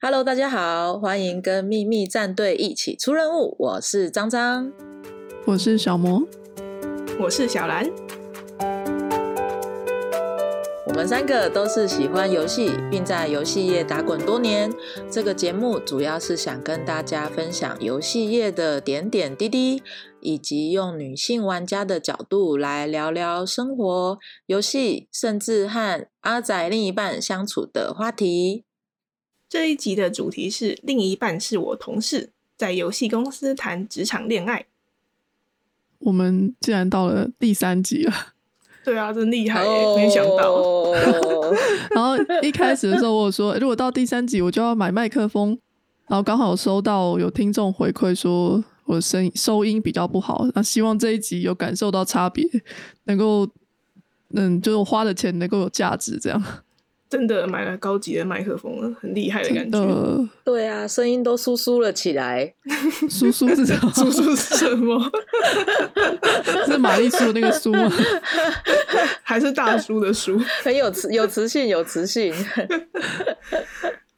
Hello，大家好，欢迎跟秘密战队一起出任务。我是张张，我是小魔，我是小兰。我们三个都是喜欢游戏，并在游戏业打滚多年。这个节目主要是想跟大家分享游戏业的点点滴滴，以及用女性玩家的角度来聊聊生活、游戏，甚至和阿仔另一半相处的话题。这一集的主题是另一半是我同事，在游戏公司谈职场恋爱。我们竟然到了第三集了。对啊，真厉害，没想到。然后一开始的时候，我说如果到第三集，我就要买麦克风。然后刚好收到有听众回馈说，我的声音收音比较不好，那希望这一集有感受到差别，能够嗯，就是花的钱能够有价值，这样。真的买了高级的麦克风了，很厉害的感觉。对啊，声音都酥酥了起来。酥酥是什么？酥酥是什么？是玛丽苏那个酥吗？还是大叔的叔？很有磁，有磁性，有磁性。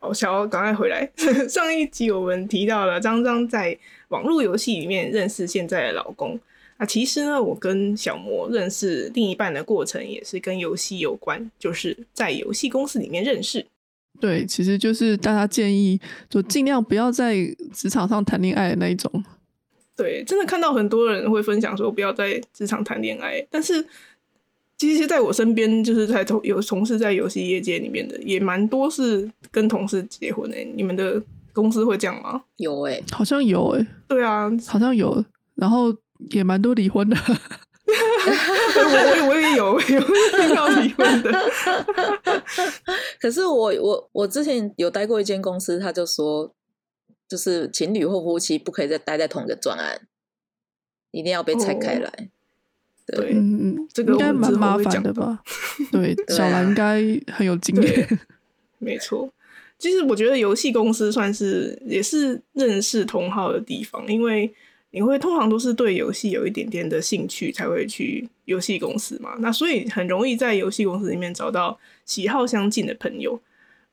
哦，小欧，赶快回来！上一集我们提到了张张在网络游戏里面认识现在的老公。那其实呢，我跟小魔认识另一半的过程也是跟游戏有关，就是在游戏公司里面认识。对，其实就是大家建议，就尽量不要在职场上谈恋爱的那一种。对，真的看到很多人会分享说不要在职场谈恋爱，但是其实在我身边，就是在同有从事在游戏业界里面的，也蛮多是跟同事结婚诶。你们的公司会这样吗？有诶，好像有诶。对啊，好像有，然后。也蛮多离婚的，我我也有 有听到离婚的。可是我我我之前有待过一间公司，他就说，就是情侣或夫妻不可以再待在同一个专案，一定要被拆开来。对，嗯，这个应该蛮麻烦的吧？对，小兰应该很有经验。没错，其实我觉得游戏公司算是也是认识同好的地方，因为。你会通常都是对游戏有一点点的兴趣才会去游戏公司嘛？那所以很容易在游戏公司里面找到喜好相近的朋友。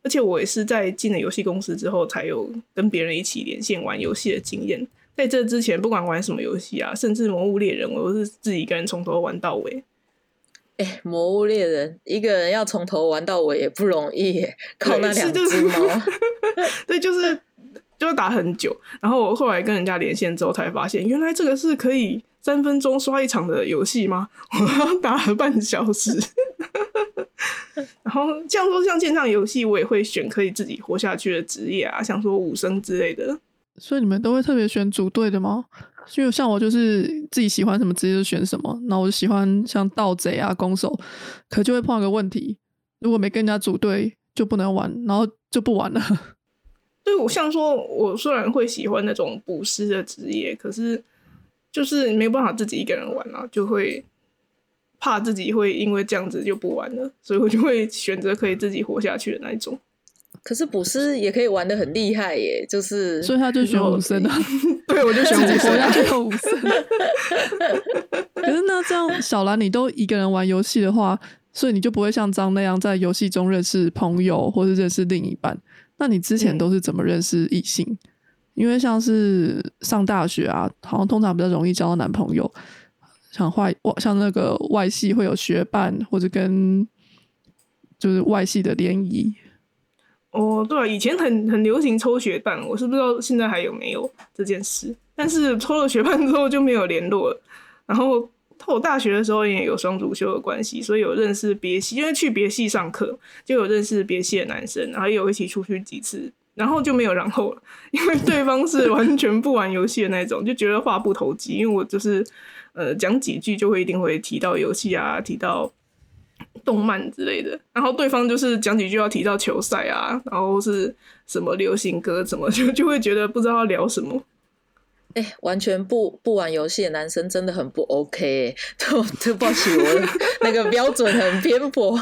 而且我也是在进了游戏公司之后，才有跟别人一起连线玩游戏的经验。在这之前，不管玩什么游戏啊，甚至《魔物猎人》，我都是自己一个人从头玩到尾。哎，《魔物猎人》一个人要从头玩到尾也不容易，靠那两只猫。对，就是。就打很久，然后我后来跟人家连线之后，才发现原来这个是可以三分钟刷一场的游戏吗？我打了半小时。然后像说像线上游戏，我也会选可以自己活下去的职业啊，像说武生之类的。所以你们都会特别选组队的吗？因为像我就是自己喜欢什么职业就选什么。那我就喜欢像盗贼啊、攻守，可就会碰到个问题，如果没跟人家组队就不能玩，然后就不玩了。对我像说，我虽然会喜欢那种捕师的职业，可是就是没有办法自己一个人玩啊，就会怕自己会因为这样子就不玩了，所以我就会选择可以自己活下去的那一种。可是捕师也可以玩的很厉害耶，就是所以他就选武生啊。对，我就选武生，下去的武生。可是那这样，小兰你都一个人玩游戏的话，所以你就不会像张那样在游戏中认识朋友，或是认识另一半。那你之前都是怎么认识异性？因为像是上大学啊，好像通常比较容易交到男朋友。像外像那个外系会有学伴，或者跟就是外系的联谊。哦，对啊，以前很很流行抽学伴，我是不知道现在还有没有这件事。但是抽了学伴之后就没有联络了，然后。我大学的时候也有双主修的关系，所以有认识别系，因为去别系上课就有认识别系的男生，然后有一起出去几次，然后就没有然后了，因为对方是完全不玩游戏的那种，就觉得话不投机。因为我就是呃讲几句就会一定会提到游戏啊，提到动漫之类的，然后对方就是讲几句要提到球赛啊，然后是什么流行歌什么，就就会觉得不知道要聊什么。哎，完全不不玩游戏的男生真的很不 OK，都对不起我 那个标准很偏颇。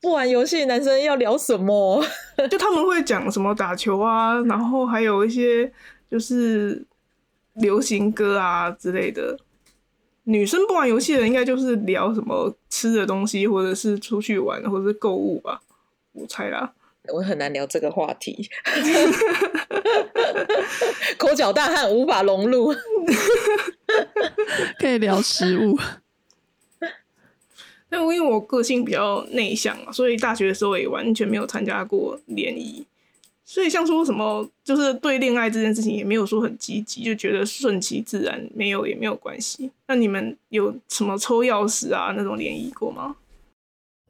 不玩游戏的男生要聊什么？就他们会讲什么打球啊，然后还有一些就是流行歌啊之类的。女生不玩游戏的应该就是聊什么吃的东西，或者是出去玩，或者是购物吧，我猜啦。我很难聊这个话题，口角大汉无法融入。可以聊食物。但因为我个性比较内向嘛，所以大学的时候也完全没有参加过联谊。所以像说什么，就是对恋爱这件事情也没有说很积极，就觉得顺其自然，没有也没有关系。那你们有什么抽钥匙啊那种联谊过吗？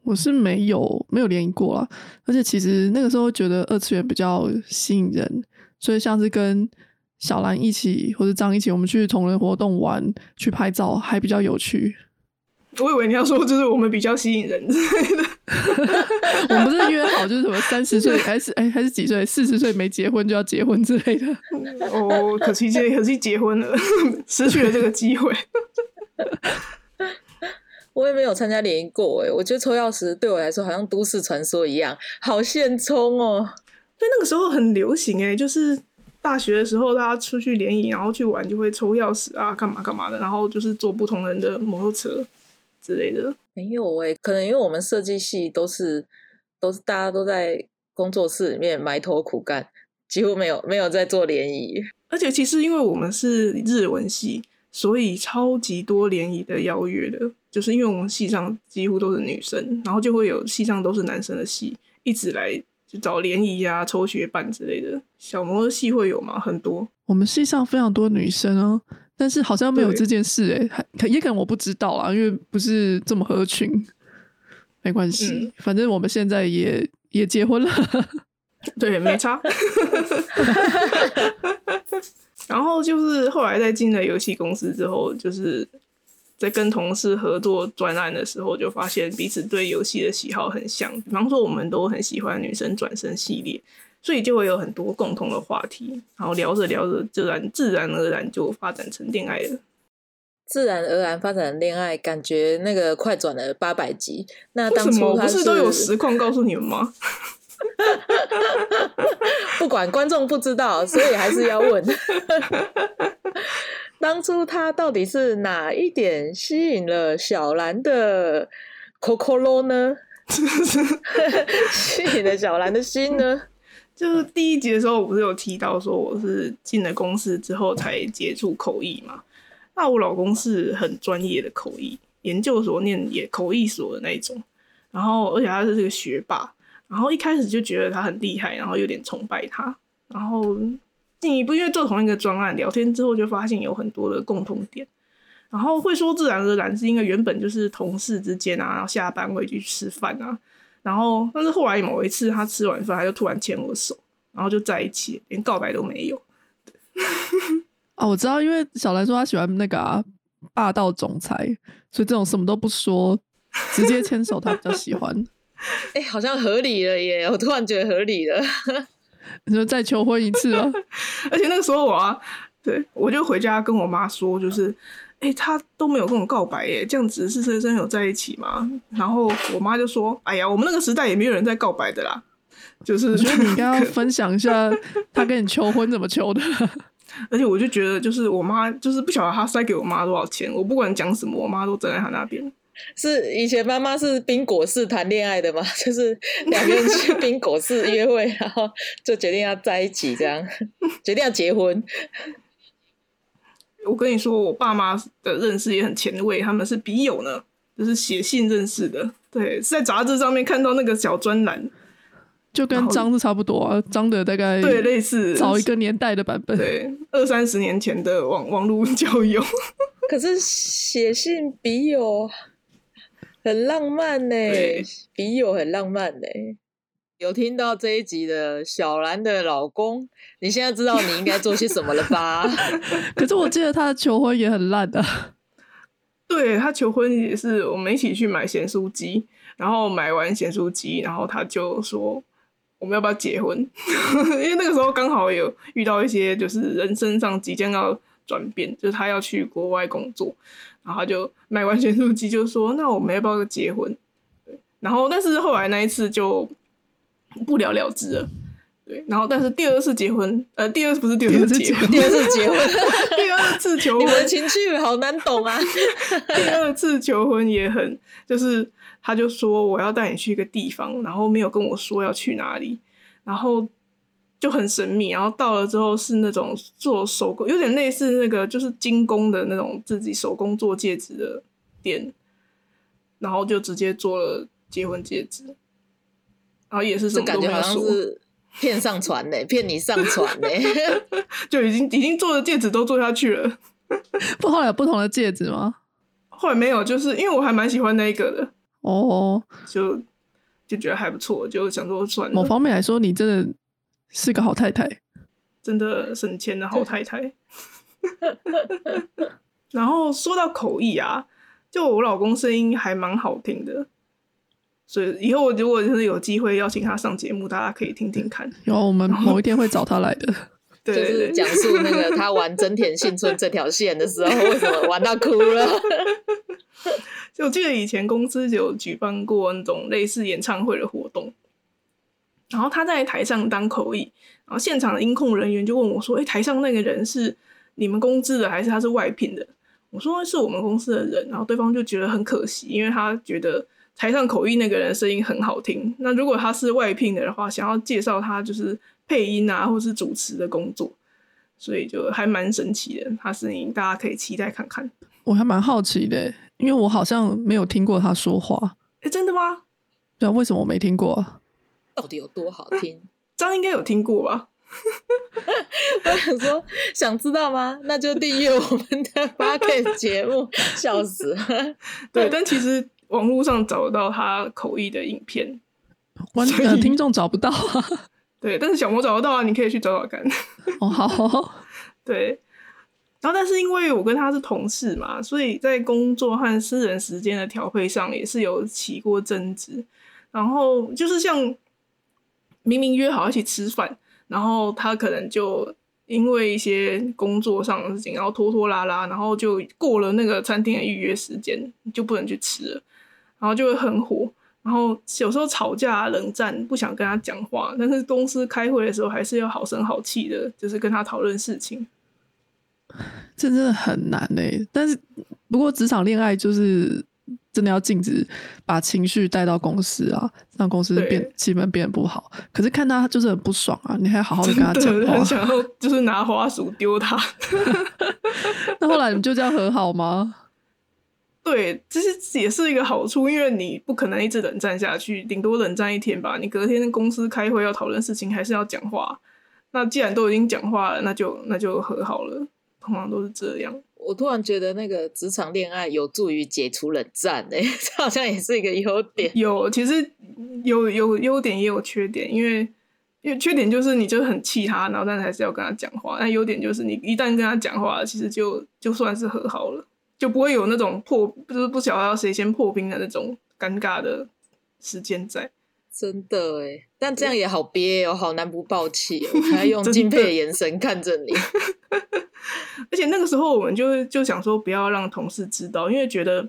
我是没有没有联谊过啊，而且其实那个时候觉得二次元比较吸引人，所以像是跟小兰一起或者张一起，我们去同人活动玩，去拍照还比较有趣。我以为你要说就是我们比较吸引人之类的。我们不是约好就是什么三十岁 还是哎还是几岁四十岁没结婚就要结婚之类的。哦，可惜结可惜结婚了，失去了这个机会。我也没有参加联谊过哎，我觉得抽钥匙对我来说好像都市传说一样，好现充哦。对，那个时候很流行哎，就是大学的时候大家出去联谊，然后去玩就会抽钥匙啊，干嘛干嘛的，然后就是坐不同人的摩托车。之类的没有哎，可能因为我们设计系都是都是大家都在工作室里面埋头苦干，几乎没有没有在做联谊。而且其实因为我们是日文系，所以超级多联谊的邀约的，就是因为我们系上几乎都是女生，然后就会有系上都是男生的系一直来就找联谊啊、抽学伴之类的。小摩的系会有吗？很多，我们系上非常多女生哦。但是好像没有这件事哎，可也可能我不知道啊，因为不是这么合群，没关系，反正我们现在也也结婚了，对，没差。然后就是后来在进了游戏公司之后，就是在跟同事合作专案的时候，就发现彼此对游戏的喜好很像，比方说我们都很喜欢女生转身系列。所以就会有很多共同的话题，然后聊着聊着，自然自然而然就发展成恋爱了。自然而然发展恋爱，感觉那个快转了八百集。那当初不是都有实况告诉你们吗？不管观众不知道，所以还是要问。当初他到底是哪一点吸引了小兰的 Coco 呢？吸引了小兰的心呢？就是第一集的时候，我不是有提到说我是进了公司之后才接触口译嘛？那我老公是很专业的口译，研究所念也口译所的那种，然后而且他是这个学霸，然后一开始就觉得他很厉害，然后有点崇拜他，然后进一步因为做同一个专案，聊天之后就发现有很多的共同点，然后会说自然而然是因为原本就是同事之间啊，然后下班会去吃饭啊。然后，但是后来某一次，他吃完饭，他就突然牵我手，然后就在一起，连告白都没有。啊，我知道，因为小兰说她喜欢那个霸道总裁，所以这种什么都不说，直接牵手，她比较喜欢。哎，好像合理了耶！我突然觉得合理了。你说再求婚一次啊？而且那个时候我啊，对我就回家跟我妈说，就是。哎，他都没有跟我告白耶，这样子是真真有在一起吗？然后我妈就说：“哎呀，我们那个时代也没有人在告白的啦。”就是所以你应该要分享一下他跟你求婚怎么求的。而且我就觉得，就是我妈就是不晓得他塞给我妈多少钱，我不管讲什么，我妈都站在他那边。是以前妈妈是冰果式谈恋爱的嘛？就是两个人去 冰果式约会，然后就决定要在一起，这样 决定要结婚。我跟你说，我爸妈的认识也很前卫，他们是笔友呢，就是写信认识的。对，是在杂志上面看到那个小专栏，就跟张是差不多啊，张的大概对类似早一个年代的版本，对，二三十年前的网网络交友。可是写信笔友很浪漫呢，笔友很浪漫呢。有听到这一集的小兰的老公，你现在知道你应该做些什么了吧？可是我记得他的求婚也很烂的。对他求婚也是我们一起去买咸酥鸡，然后买完咸酥鸡，然后他就说我们要不要结婚？因为那个时候刚好有遇到一些就是人生上即将要转变，就是他要去国外工作，然后就买完咸酥鸡就说那我们要不要结婚？对，然后但是后来那一次就。不了了之了，对，然后但是第二次结婚，呃，第二次不是第二次结婚，第二次结婚，第二次求婚，你们情绪好难懂啊。第二次求婚也很，就是他就说我要带你去一个地方，然后没有跟我说要去哪里，然后就很神秘。然后到了之后是那种做手工，有点类似那个就是精工的那种自己手工做戒指的店，然后就直接做了结婚戒指，然后也是什么感觉好像是骗上船嘞，骗你上船嘞，就已经已经做的戒指都做下去了。不后来有不同的戒指吗？后来没有，就是因为我还蛮喜欢那一个的哦，就就觉得还不错，就想说算了。某方面来说，你真的是个好太太，真的省钱的好太太。然后说到口译啊，就我老公声音还蛮好听的，所以以后如果真的有机会邀请他上节目，大家可以听听看。有，我们某一天会找他来的。就是讲述那个他玩真田幸村这条线的时候，为什么玩到哭了？就我记得以前公司有举办过那种类似演唱会的活动，然后他在台上当口译，然后现场的音控人员就问我说：“哎，台上那个人是你们公司的还是他是外聘的？”我说：“是我们公司的人。”然后对方就觉得很可惜，因为他觉得台上口译那个人声音很好听。那如果他是外聘的的话，想要介绍他就是。配音啊，或是主持的工作，所以就还蛮神奇的。他声音大家可以期待看看。我还蛮好奇的，因为我好像没有听过他说话。哎，真的吗？对啊，为什么我没听过？到底有多好听？张应该有听过吧？我想说，想知道吗？那就订阅我们的八 K 节目，笑死！对，但其实网络上找得到他口译的影片，完全听众找不到啊。对，但是小魔找得到啊，你可以去找找看。哦，好。对，然后但是因为我跟他是同事嘛，所以在工作和私人时间的调配上也是有起过争执。然后就是像明明约好一起吃饭，然后他可能就因为一些工作上的事情，然后拖拖拉拉，然后就过了那个餐厅的预约时间，就不能去吃了，然后就会很火。然后有时候吵架冷战，不想跟他讲话，但是公司开会的时候还是要好声好气的，就是跟他讨论事情。这真的很难嘞。但是不过职场恋爱就是真的要禁止把情绪带到公司啊，让公司变气氛变得不好。可是看他就是很不爽啊，你还好好的 跟他讲话，很想要就是拿花束丢他。那后来你们就这样和好吗？对，其实也是一个好处，因为你不可能一直冷战下去，顶多冷战一天吧。你隔天公司开会要讨论事情，还是要讲话。那既然都已经讲话了，那就那就和好了。通常都是这样。我突然觉得那个职场恋爱有助于解除冷战，哎，这好像也是一个优点。有，其实有有优点也有缺点，因为因为缺点就是你就很气他，然后但是还是要跟他讲话。那优点就是你一旦跟他讲话，其实就就算是和好了。就不会有那种破，就是不晓得要谁先破冰的那种尴尬的时间在。真的哎，但这样也好憋哦，好难不爆气哦，还用敬佩的眼神看着你。而且那个时候我们就就想说，不要让同事知道，因为觉得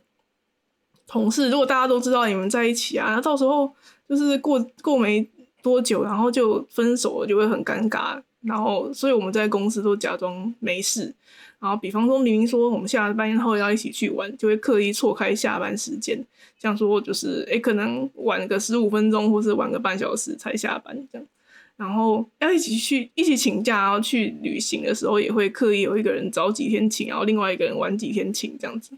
同事如果大家都知道你们在一起啊，那到时候就是过过没多久，然后就分手了，就会很尴尬。然后，所以我们在公司都假装没事。然后，比方说明明说我们下班后要一起去玩，就会刻意错开下班时间，像说就是诶可能晚个十五分钟，或是晚个半小时才下班这样。然后要一起去一起请假，然后去旅行的时候，也会刻意有一个人早几天请，然后另外一个人晚几天请这样子。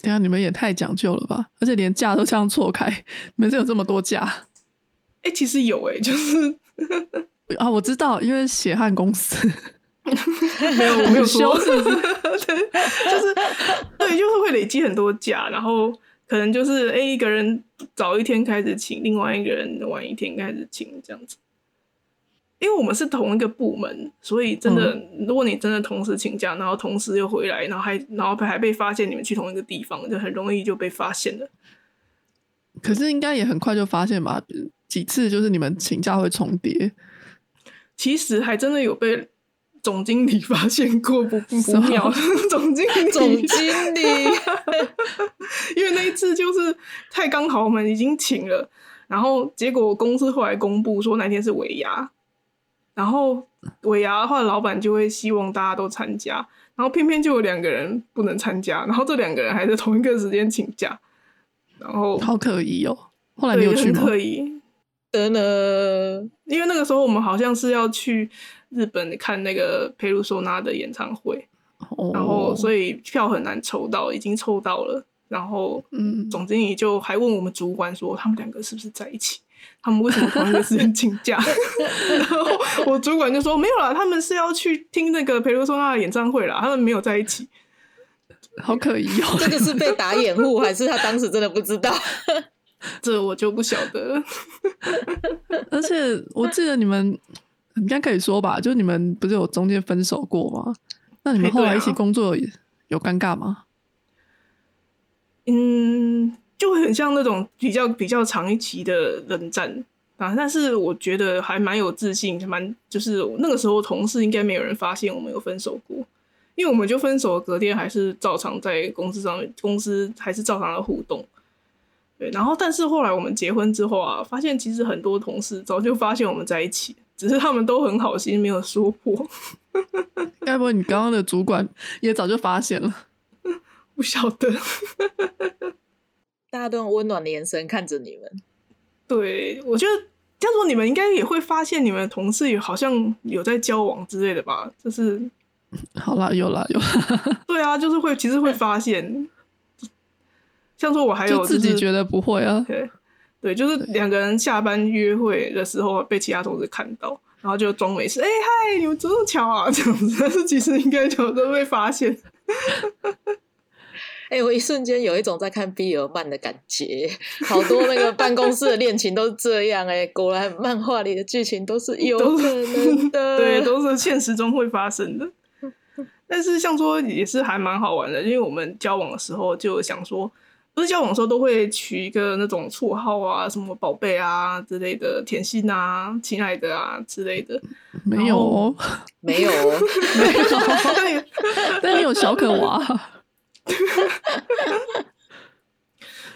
对啊，你们也太讲究了吧！而且连假都这样错开，你们有这么多假？哎，其实有哎，就是啊，我知道，因为血汗公司。没有，我没有说，是不是？就是对，就是会累积很多假，然后可能就是哎，一个人早一天开始请，另外一个人晚一天开始请，这样子。因为我们是同一个部门，所以真的，如果你真的同时请假，然后同时又回来，然后还然后还被发现你们去同一个地方，就很容易就被发现了。可是应该也很快就发现吧？几次就是你们请假会重叠，其实还真的有被。总经理发现过不不妙，总经理，总经理，因为那一次就是太刚好，我们已经请了，然后结果公司后来公布说那天是尾牙，然后尾牙的话，老板就会希望大家都参加，然后偏偏就有两个人不能参加，然后这两个人还在同一个时间请假，然后好可疑哦，后来没有去吗？的呢？因为那个时候我们好像是要去日本看那个佩鲁索纳的演唱会，哦然后所以票很难抽到，已经抽到了。然后嗯，总经理就还问我们主管说，他们两个是不是在一起？他们为什么同一个时间请假？然后我主管就说没有啦，他们是要去听那个佩鲁索纳的演唱会啦，他们没有在一起。好可疑哦。这个是被打掩护，还是他当时真的不知道？这我就不晓得。而且我记得你们应该可以说吧，就你们不是有中间分手过吗？那你们后来一起工作有有尴尬吗？嗯，就会很像那种比较比较长一期的冷战啊。但是我觉得还蛮有自信，蛮就是那个时候同事应该没有人发现我们有分手过，因为我们就分手，隔天还是照常在公司上面，公司还是照常的互动。对，然后但是后来我们结婚之后啊，发现其实很多同事早就发现我们在一起，只是他们都很好心，没有说破。该不会你刚刚的主管也早就发现了？不晓得，大家都用温暖的眼神看着你们。对我觉得这样说，你们应该也会发现你们的同事有好像有在交往之类的吧？就是好啦，有啦有啦，对啊，就是会其实会发现，像说我还有、就自己觉得得不会啊。对对，就是两个人下班约会的时候被其他同事看到，然后就装没事，哎、嗨，你们这么巧啊，这样子，但是其实应该就都被发现。哎、我一瞬间有一种在看 BL 漫的感觉，好多那个办公室的恋情都是这样哎、果然漫画里的剧情都是有可能的，对，都是现实中会发生的。但是像说也是还蛮好玩的，因为我们交往的时候就想说，不是交往的时候都会取一个那种绰号啊，什么宝贝啊之类的，甜心啊、亲爱的啊之类的。没有哦，没有哦，但你有小可娃，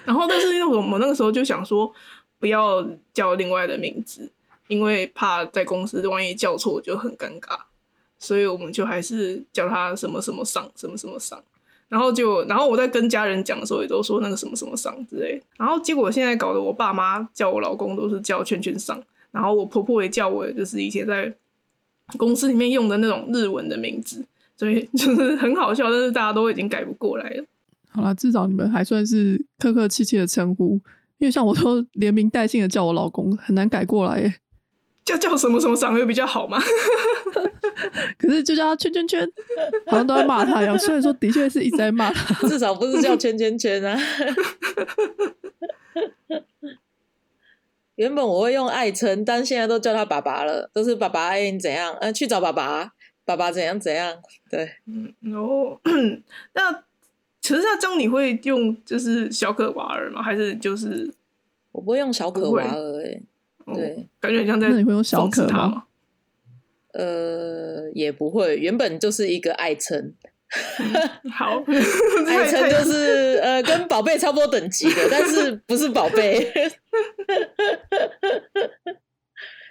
然后，但是因为我们那个时候就想说，不要叫另外的名字，因为怕在公司万一叫错就很尴尬，所以我们就还是叫他什么什么上，什么什么上。然后就，然后我在跟家人讲的时候，也都说那个什么什么上之类。然后结果现在搞得我爸妈叫我老公都是叫圈圈上，然后我婆婆也叫我就是以前在公司里面用的那种日文的名字，所以 就是很好笑，但是大家都已经改不过来了。好啦，至少你们还算是客客气气的称呼，因为像我都 连名带姓的叫我老公，很难改过来耶。叫叫什么什么长会比较好吗？可是就叫他圈圈圈，好像都在骂他一样。虽然说的确是一直在骂他，至少不是叫圈圈圈啊。原本我会用爱称，但现在都叫他爸爸了，都是爸爸。哎、你怎样？呃，去找爸爸，爸爸怎样怎样？对，嗯，然后那其实那这样你会用就是小可娃儿吗？还是就是我不会用小可娃儿、欸，哦对感觉很像在那你会用小可吗他吗？呃，也不会，原本就是一个爱称，好，爱称就是呃跟宝贝差不多等级的，但是不是宝贝。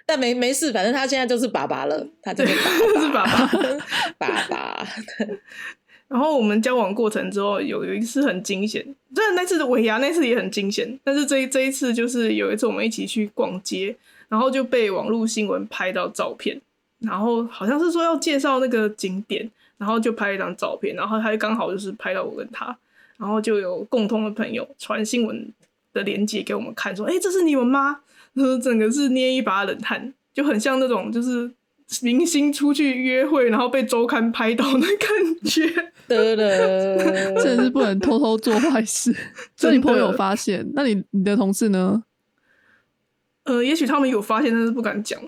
但没没事，反正他现在就是爸爸了，他就是爸 是爸爸。爸爸。然后我们交往过程之后，有有一次很惊险，虽然那次的尾牙那次也很惊险，但是这一这一次就是有一次我们一起去逛街，然后就被网络新闻拍到照片，然后好像是说要介绍那个景点，然后就拍了一张照片，然后他刚好就是拍到我跟他，然后就有共同的朋友传新闻的链接给我们看，说：“哎、这是你们吗？”然后 整个是捏一把冷汗，就很像那种就是明星出去约会，然后被周刊拍到的感觉。得了，真的是不能偷偷做坏事。所以你朋友发现，那你你的同事呢？呃，也许他们有发现，但是不敢讲。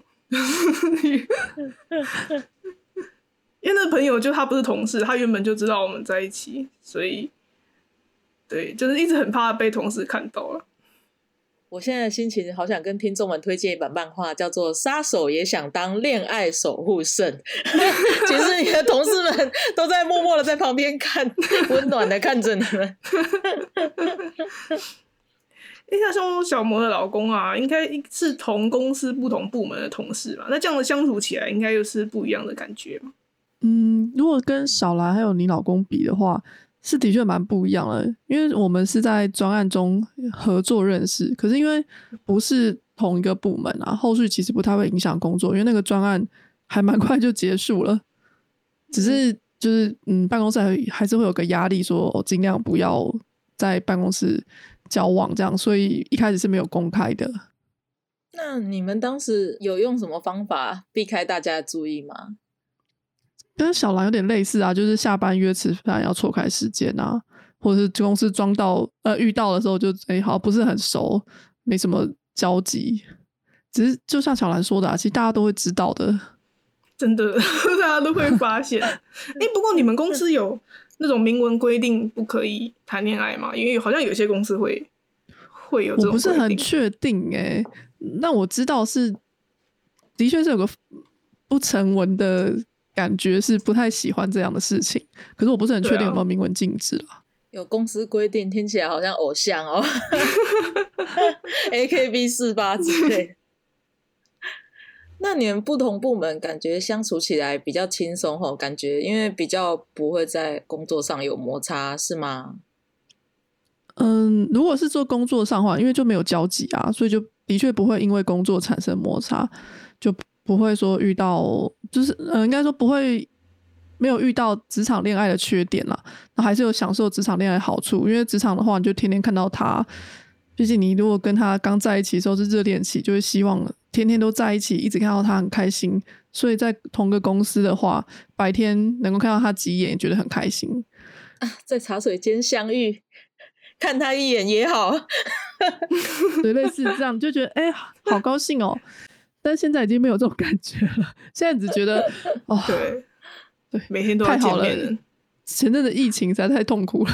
因为那个朋友就他不是同事，他原本就知道我们在一起，所以对，就是一直很怕被同事看到了。我现在的心情好想跟听众们推荐一本漫画，叫做《杀手也想当恋爱守护圣》。其实你的同事们 都在默默的在旁边看，温暖的看着你们。因为像小魔的老公啊，应该是同公司不同部门的同事嘛，那这样的相处起来，应该又是不一样的感觉嘛。嗯，如果跟小兰还有你老公比的话，是的确蛮不一样的。因为我们是在专案中合作认识，可是因为不是同一个部门啊，后续其实不太会影响工作，因为那个专案还蛮快就结束了。只是就是嗯，办公室还还是会有个压力，说尽量不要在办公室交往这样，所以一开始是没有公开的。那你们当时有用什么方法避开大家的注意吗？跟小兰有点类似啊，就是下班约吃饭要错开时间啊，或者是公司装到呃遇到的时候就哎好不是很熟，没什么交集。只是就像小兰说的，啊，其实大家都会知道的，真的 大家都会发现。哎，不过你们公司有那种明文规定不可以谈恋爱吗？因为好像有些公司会会有，我不是很确定哎。那我知道是，的确是有个不成文的感觉，是不太喜欢这样的事情。可是我不是很确定有没有明文禁止了。有公司规定，听起来好像偶像哦，A K B 四八之类。那你们不同部门感觉相处起来比较轻松哦？感觉因为比较不会在工作上有摩擦，是吗？嗯，如果是做工作上的话，因为就没有交集啊，所以就。的确不会因为工作产生摩擦，就不会说遇到，就是呃，应该说不会没有遇到职场恋爱的缺点啦。那还是有享受职场恋爱好处，因为职场的话，你就天天看到他。毕竟你如果跟他刚在一起的时候是热恋期，就会希望天天都在一起，一直看到他很开心。所以在同个公司的话，白天能够看到他几眼，也觉得很开心啊。在茶水间相遇。看他一眼也好，对，类似这样就觉得哎，好高兴哦。但现在已经没有这种感觉了，现在只觉得 哦，对对，每天都太好了。前阵的疫情实在太痛苦了，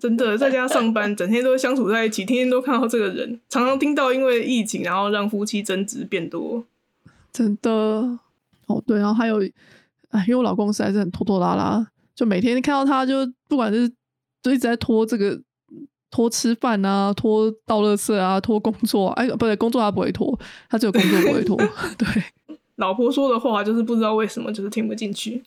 真的在家上班，整天都相处在一起，天天都看到这个人，常常听到因为疫情，然后让夫妻争执变多。真的哦，对，然后还有，哎，因为我老公实在是很拖拖拉拉，就每天看到他就不管是就一直在拖这个。拖吃饭啊，拖倒垃圾啊，拖工作，哎，不对，工作他不会拖，他只有工作不会拖。对，老婆说的话就是不知道为什么就是听不进去。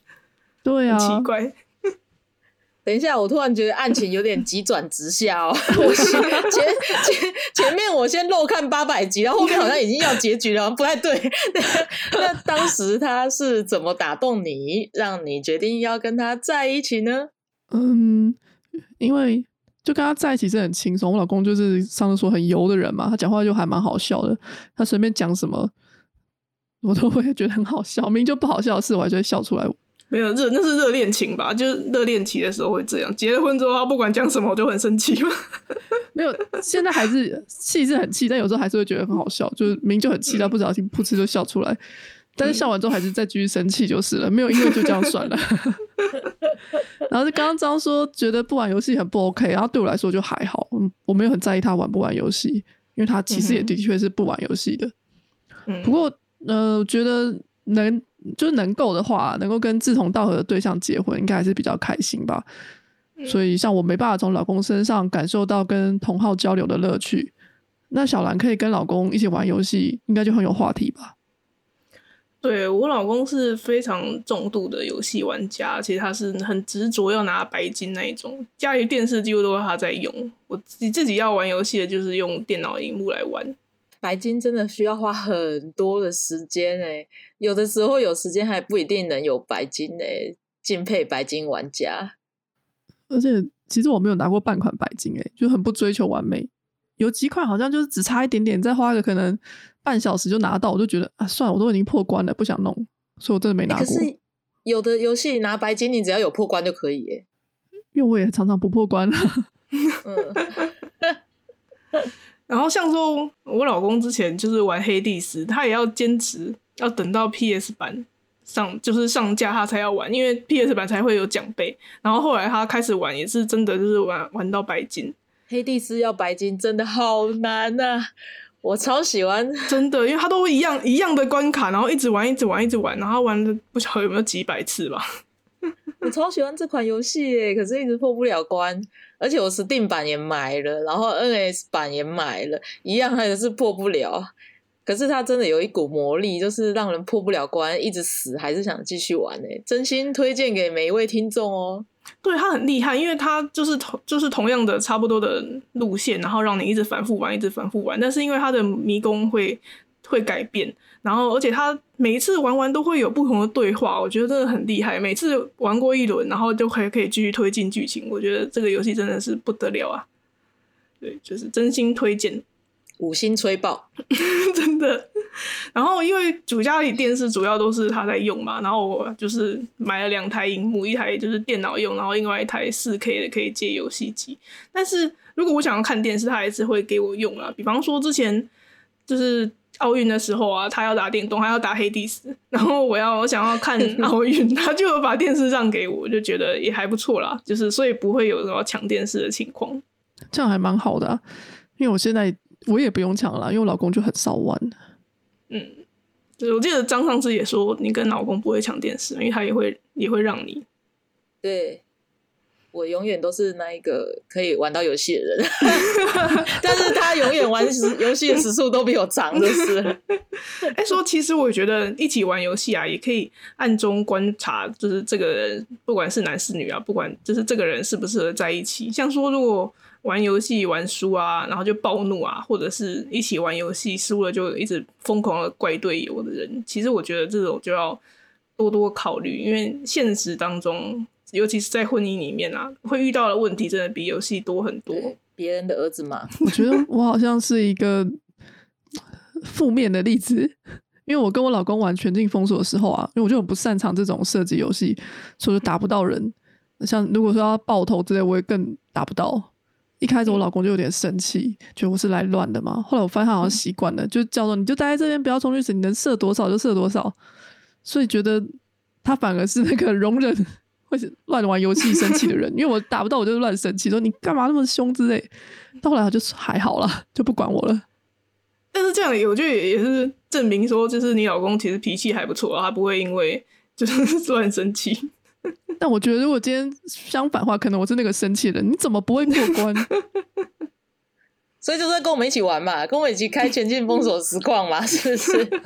对啊，奇怪。等一下，我突然觉得案情有点急转直下哦。我前前前面我先漏看八百集，然后后面好像已经要结局了，不太对。那当时他是怎么打动你，让你决定要跟他在一起呢？嗯，因为。就跟他在一起是很轻松，我老公就是上次说很油的人嘛，他讲话就还蛮好笑的，他随便讲什么，我都会觉得很好笑，明明就不好笑的事，我还就会笑出来。没有热，那是热恋情吧？就是热恋期的时候会这样，结了婚之后，他不管讲什么，我就很生气。没有，现在还是气是很气，但有时候还是会觉得很好笑，就是明明就很气，但不小心噗嗤就笑出来。但是笑完之后还是再继续生气就是了，没有因为就这样算了。然后就刚刚张说觉得不玩游戏很不 OK，然后对我来说就还好，我没有很在意他玩不玩游戏，因为他其实也的确是不玩游戏的。不过呃，觉得能就是能够的话，能够跟志同道合的对象结婚，应该还是比较开心吧。所以像我没办法从老公身上感受到跟同好交流的乐趣，那小兰可以跟老公一起玩游戏，应该就很有话题吧。对我老公是非常重度的游戏玩家，其实他是很执着要拿白金那一种，家里电视几乎都是他在用。我自己自己要玩游戏的，就是用电脑荧幕来玩。白金真的需要花很多的时间诶，有的时候有时间还不一定能有白金诶，敬佩白金玩家。而且其实我没有拿过半款白金诶，就很不追求完美，有几款好像就是只差一点点，再花个可能。半小时就拿到，我就觉得啊，算了，我都已经破关了，不想弄，所以我真的没拿过。可是有的游戏拿白金，你只要有破关就可以耶。因为我也常常不破关。嗯。然后像说，我老公之前就是玩黑帝斯，他也要坚持要等到 PS 版上，就是上架他才要玩，因为 PS 版才会有奖杯。然后后来他开始玩，也是真的就是玩玩到白金。黑帝斯要白金真的好难呐。我超喜欢，真的，因为他都一样一样的关卡，然后一直玩，一直玩，一直玩，然后玩了不晓得有没有几百次吧。我超喜欢这款游戏耶，可是一直破不了关，而且我 Steam 版也买了，然后 NS 版也买了，一样还是破不了。可是它真的有一股魔力，就是让人破不了关，一直死还是想继续玩呢。真心推荐给每一位听众哦。对他很厉害，因为他就是同就是同样的差不多的路线，然后让你一直反复玩，一直反复玩。但是因为他的迷宫会会改变，然后而且他每一次玩完都会有不同的对话，我觉得真的很厉害。每次玩过一轮，然后就可可以继续推进剧情，我觉得这个游戏真的是不得了啊！对，就是真心推荐。五星吹爆，真的。然后因为主家里电视主要都是他在用嘛，然后我就是买了两台荧幕，一台就是电脑用，然后另外一台四 K 的可以接游戏机。但是如果我想要看电视，他还是会给我用啊。比方说之前就是奥运的时候啊，他要打电动，他要打黑帝斯，然后我要我想要看奥运，他就把电视让给我，就觉得也还不错啦。就是所以不会有什么抢电视的情况，这样还蛮好的。因为我现在。我也不用抢了，因为我老公就很少玩。嗯，对，我记得张上次也说，你跟老公不会抢电视，因为他也会也会让你。对，我永远都是那一个可以玩到游戏的人，但是他永远玩时游戏的时速都比我长，就是。哎，说其实我觉得一起玩游戏啊，也可以暗中观察，就是这个人不管是男是女啊，不管就是这个人适不适合在一起。像说如果。玩游戏玩输啊，然后就暴怒啊，或者是一起玩游戏输了就一直疯狂的怪队友的人，其实我觉得这种就要多多考虑，因为现实当中，尤其是在婚姻里面啊，会遇到的问题真的比游戏多很多。别人的儿子嘛，我觉得 我好像是一个负面的例子，因为我跟我老公玩全境封锁的时候啊，因为我就很不擅长这种射击游戏，所以打不到人。像如果说要爆头之类，我也更打不到。一开始我老公就有点生气，觉得我是来乱的嘛。后来我发现他好像习惯了，就叫做你就待在这边，不要冲去死，你能射多少就射多少。所以觉得他反而是那个容忍会乱玩游戏生气的人，因为我打不到我就乱生气，说你干嘛那么凶之类。到后来他就还好了，就不管我了。但是这样，我觉得也是证明说，就是你老公其实脾气还不错，他不会因为就是 乱生气。但我觉得，如果今天相反话，可能我是那个生气的人。你怎么不会过关？所以就是跟我们一起玩嘛，跟我一起开全境封锁实况嘛，是不是？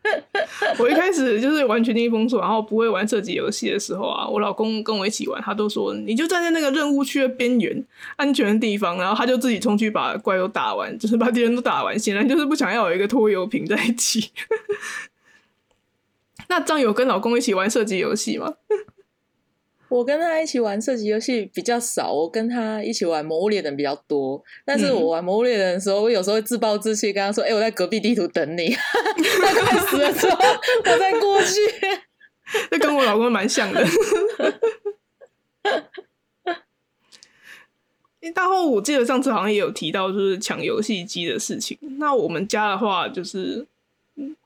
我一开始就是玩全境封锁，然后不会玩射击游戏的时候啊，我老公跟我一起玩，他都说你就站在那个任务区的边缘安全的地方，然后他就自己冲去把怪都打完，就是把敌人都打完，显然就是不想要有一个拖油瓶在一起。那张友跟老公一起玩射击游戏吗？我跟他一起玩射击游戏比较少，我跟他一起玩《魔物猎人》比较多。但是我玩《魔物猎人》的时候，我有时候会自暴自弃，跟他说：“哎，我在隔壁地图等你。”他快死的时候，我再过去。这跟我老公蛮像的。大后，我记得上次好像也有提到，就是抢游戏机的事情。那我们家的话，就是。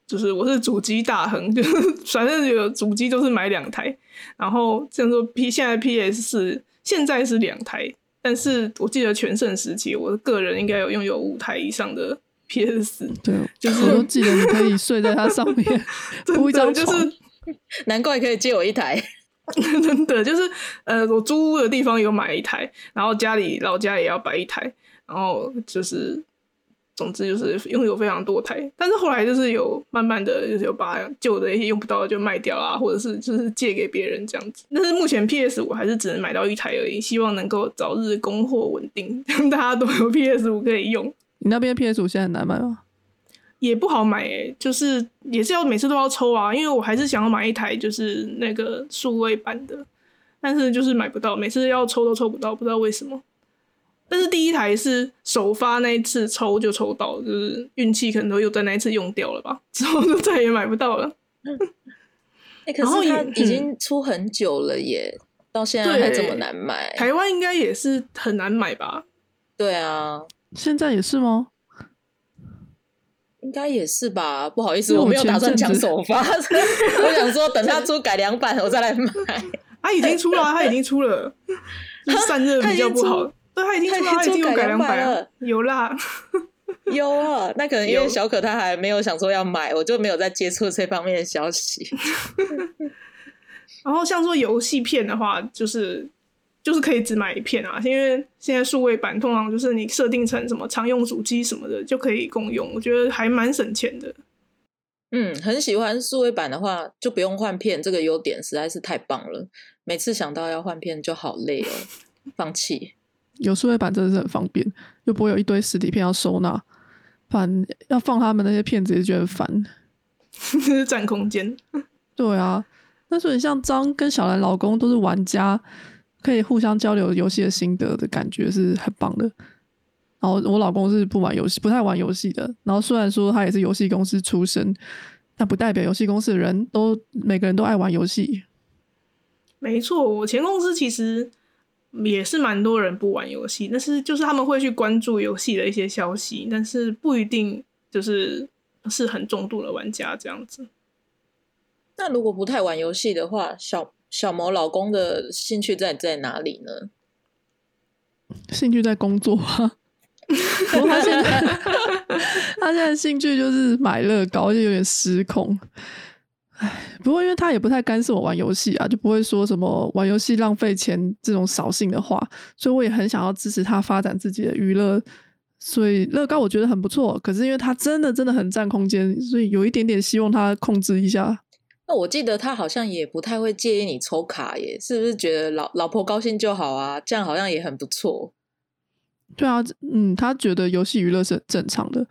就是我是主机大亨，就是 反正有主机都是买两台，然后像说 P 现在 PS 四现在是两台，但是我记得全盛时期，我个人应该有拥有五台以上的 PS 四。对，就是我都记得你可以睡在它上面，铺一张就是 难怪可以借我一台，真的就是呃，我租屋的地方有买一台，然后家里老家也要摆一台，然后就是。总之就是拥有非常多台，但是后来就是有慢慢的就是有把旧的一些用不到的就卖掉啊，或者是就是借给别人这样子。但是目前 PS 五还是只能买到一台而已，希望能够早日供货稳定，让 大家都有 PS 五可以用。你那边 PS 五现在很难买吗？也不好买诶，就是也是要每次都要抽啊，因为我还是想要买一台就是那个数位版的，但是就是买不到，每次要抽都抽不到，不知道为什么。但是第一台是首发那一次抽就抽到，就是运气可能都又在那一次用掉了吧，之后就再也买不到了。哎，可是它已经出很久了耶，到现在还这么难买。台湾应该也是很难买吧？对啊，现在也是吗？应该也是吧。不好意思，我没有打算抢首发，我想说等它出改良版我再来买。它已经出了，它已经出了，散热比较不好。对，他已经出，他已经有改良版了，有啦，有啊。那可能因为小可他还没有想说要买，我就没有在接触这方面的消息。然后像说游戏片的话，就是就是可以只买一片啊，因为现在数位版通常就是你设定成什么常用主机什么的就可以共用，我觉得还蛮省钱的。嗯，很喜欢数位版的话，就不用换片，这个优点实在是太棒了。每次想到要换片就好累哦，放弃。有数位版真的是很方便，又不会有一堆实体片要收纳，反要放他们那些片子也觉得烦，是 占空间。对啊，那所以像张跟小兰老公都是玩家，可以互相交流游戏的心得的感觉是很棒的。然后我老公是不玩游戏，不太玩游戏的。然后虽然说他也是游戏公司出身，但不代表游戏公司的人都每个人都爱玩游戏。没错，我前公司其实也是蛮多人不玩游戏，但是就是他们会去关注游戏的一些消息，但是不一定就是是很重度的玩家这样子。那如果不太玩游戏的话，小小毛老公的兴趣在在哪里呢？兴趣在工作啊。他现在 他现在兴趣就是买乐高，就有点失控。唉，不过因为他也不太干涉我玩游戏啊，就不会说什么玩游戏浪费钱这种扫兴的话，所以我也很想要支持他发展自己的娱乐。所以乐高我觉得很不错，可是因为他真的真的很占空间，所以有一点点希望他控制一下。那我记得他好像也不太会介意你抽卡耶，是不是觉得老老婆高兴就好啊？这样好像也很不错。对啊，嗯，他觉得游戏娱乐是很正常的。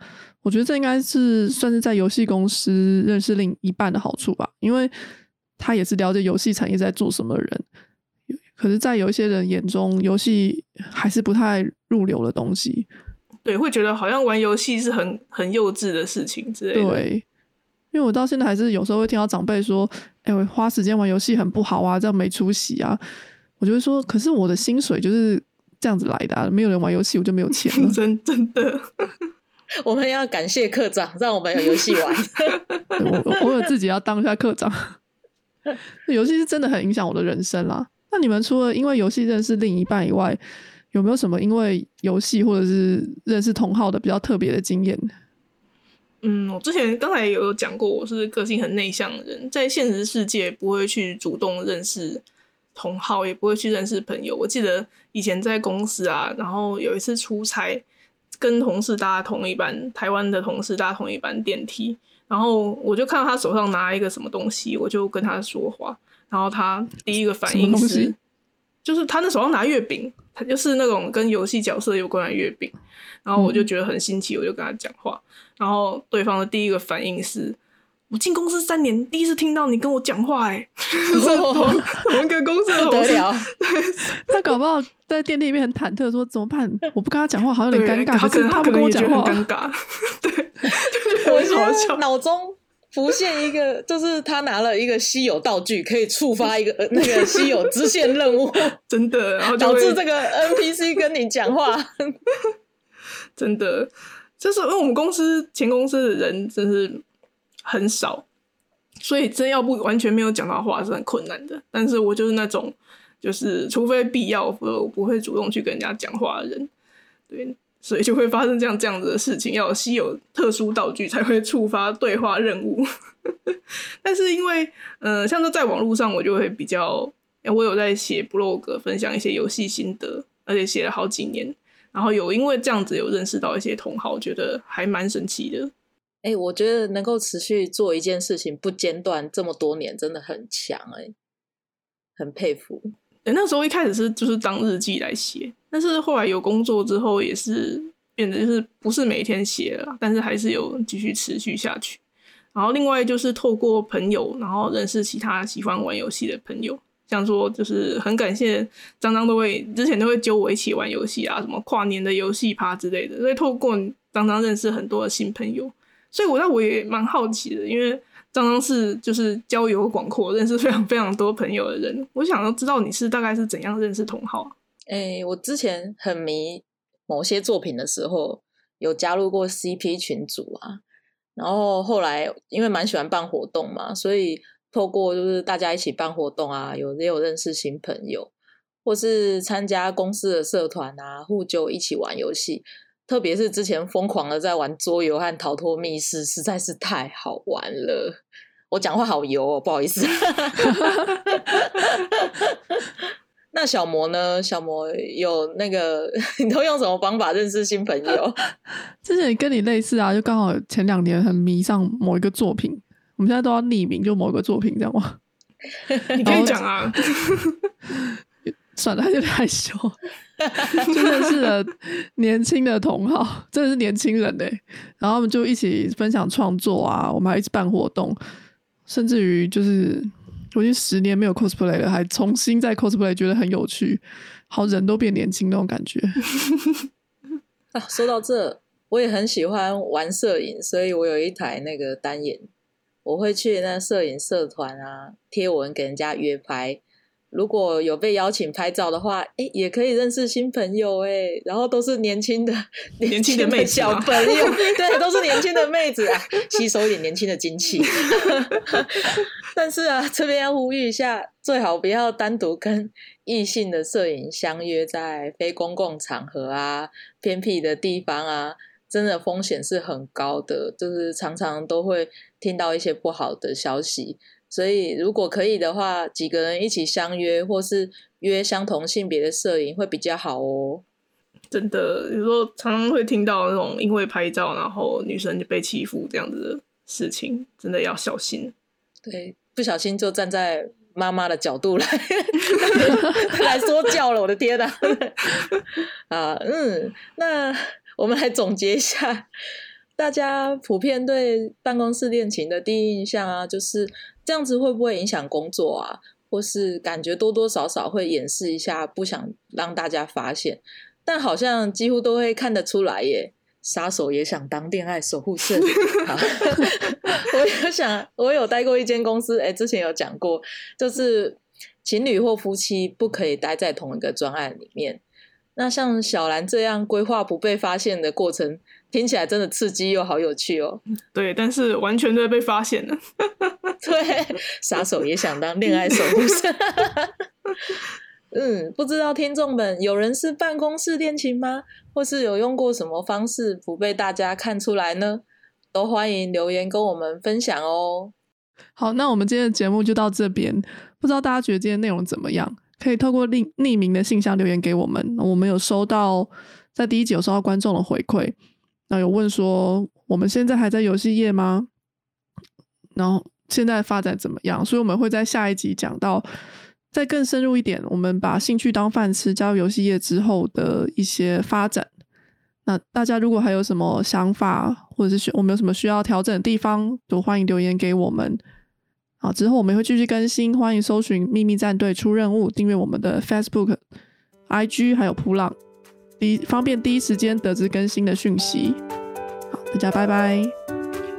我觉得这应该是算是在游戏公司认识另一半的好处吧，因为他也是了解游戏产业在做什么的人。可是，在有一些人眼中，游戏还是不太入流的东西。对，会觉得好像玩游戏是很很幼稚的事情之类的。对，因为我到现在还是有时候会听到长辈说：“哎，我花时间玩游戏很不好啊，这样没出息啊。”我就会说：“可是我的薪水就是。”这样子来的，啊没有人玩游戏，我就没有钱了。真真的，我们要感谢课长，让我们有游戏玩。我我有自己要当一下课长。游戏是真的很影响我的人生啦。那你们除了因为游戏认识另一半以外，有没有什么因为游戏或者是认识同好的比较特别的经验？嗯，我之前刚才有讲过，我是个性很内向的人，在现实世界不会去主动认识。同好也不会去认识朋友。我记得以前在公司啊，然后有一次出差，跟同事搭同一班，台湾的同事搭同一班电梯，然后我就看到他手上拿一个什么东西，我就跟他说话，然后他第一个反应是，就是他那手上拿月饼，他就是那种跟游戏角色有关的月饼，然后我就觉得很新奇，我就跟他讲话，然后对方的第一个反应是。我进公司三年，第一次听到你跟我讲话，哎，同一个公司不得了。他搞不好在电梯里面很忐忑，说怎么办？我不跟他讲话，好像有点尴尬。可是他不跟我讲话，尴尬。对，我现在脑中浮现一个，就是他拿了一个稀有道具，可以触发一个那个稀有支线任务，真的，然后 导致这个 NPC 跟你讲话，真的，就是因为我们公司前公司的人，真是。很少，所以真要不完全没有讲到话是很困难的。但是我就是那种，就是除非必要，我不会主动去跟人家讲话的人。对，所以就会发生这样这样子的事情，要有稀有特殊道具才会触发对话任务。但是因为，呃，像是在网络上，我就会比较，我有在写 blog 分享一些游戏心得，而且写了好几年，然后有因为这样子有认识到一些同好，觉得还蛮神奇的。哎，我觉得能够持续做一件事情不间断这么多年，真的很强哎，很佩服。哎，那时候一开始是就是当日记来写，但是后来有工作之后，也是变得就是不是每天写了，但是还是有继续持续下去。然后另外就是透过朋友，然后认识其他喜欢玩游戏的朋友，像说就是很感谢张张都会之前都会揪我一起玩游戏啊，什么跨年的游戏趴之类的，所以透过张张认识很多的新朋友。所以，我那我也蛮好奇的，因为张张是就是交友广阔，认识非常非常多朋友的人。我想要知道你是大概是怎样认识同好？哎，我之前很迷某些作品的时候，有加入过 CP 群组啊。然后后来因为蛮喜欢办活动嘛，所以透过就是大家一起办活动啊，有也有认识新朋友，或是参加公司的社团啊，互就一起玩游戏。特别是之前疯狂的在玩桌游和逃脱密室，实在是太好玩了。我讲话好油哦，不好意思。那小魔呢？小魔有那个，你都用什么方法认识新朋友？之前跟你类似啊，就刚好前两年很迷上某一个作品，我们现在都要匿名，就某一个作品，这样吗？你可以讲啊。算了，有点害羞。真的是年轻的同好，真的是年轻人嘞。然后我们就一起分享创作啊，我们还一起办活动，甚至于就是我已经十年没有 cosplay 了，还重新在 cosplay，觉得很有趣，好人都变年轻那种感觉。啊，说到这，我也很喜欢玩摄影，所以我有一台那个单眼，我会去那摄影社团啊贴文给人家约拍。如果有被邀请拍照的话，哎，也可以认识新朋友哎，然后都是年轻的年轻的妹子小朋友，对，都是年轻的妹子啊，吸收一点年轻的精气。但是啊，这边要呼吁一下，最好不要单独跟异性的摄影相约在非公共场合啊、偏僻的地方啊，真的风险是很高的，就是常常都会听到一些不好的消息。所以，如果可以的话，几个人一起相约，或是约相同性别的摄影会比较好哦。真的，有时候常常会听到那种因为拍照，然后女生就被欺负这样子的事情，真的要小心。对，不小心就站在妈妈的角度来 来说教了，我的天哪！啊，嗯，那我们来总结一下，大家普遍对办公室恋情的第一印象啊，就是。这样子会不会影响工作啊？或是感觉多多少少会掩饰一下，不想让大家发现，但好像几乎都会看得出来耶。杀手也想当恋爱守护神。我有想，我有待过一间公司，哎，之前有讲过，就是情侣或夫妻不可以待在同一个专案里面。那像小兰这样规划不被发现的过程。听起来真的刺激又好有趣哦。对，但是完全都被发现了。对，杀手也想当恋爱守护神。嗯，不知道听众们有人是办公室恋情吗？或是有用过什么方式不被大家看出来呢？都欢迎留言跟我们分享哦。好，那我们今天的节目就到这边。不知道大家觉得今天内容怎么样？可以透过匿匿名的信箱留言给我们。我们有收到在第一集有收到观众的回馈。那有问说，我们现在还在游戏业吗？然后现在发展怎么样？所以我们会在下一集讲到，再更深入一点，我们把兴趣当饭吃，加入游戏业之后的一些发展。那大家如果还有什么想法，或者是需我们有什么需要调整的地方，都欢迎留言给我们。好，之后我们会继续更新，欢迎搜寻秘密战队出任务，订阅我们的 Facebook、IG 还有普朗。第一方便第一时间得知更新的讯息。好，大家拜拜，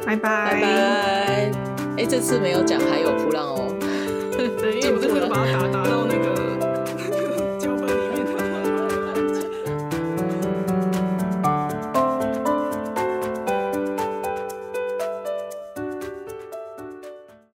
拜拜拜拜。哎，这次没有讲还有普浪哦。对，因为我这次把它打打。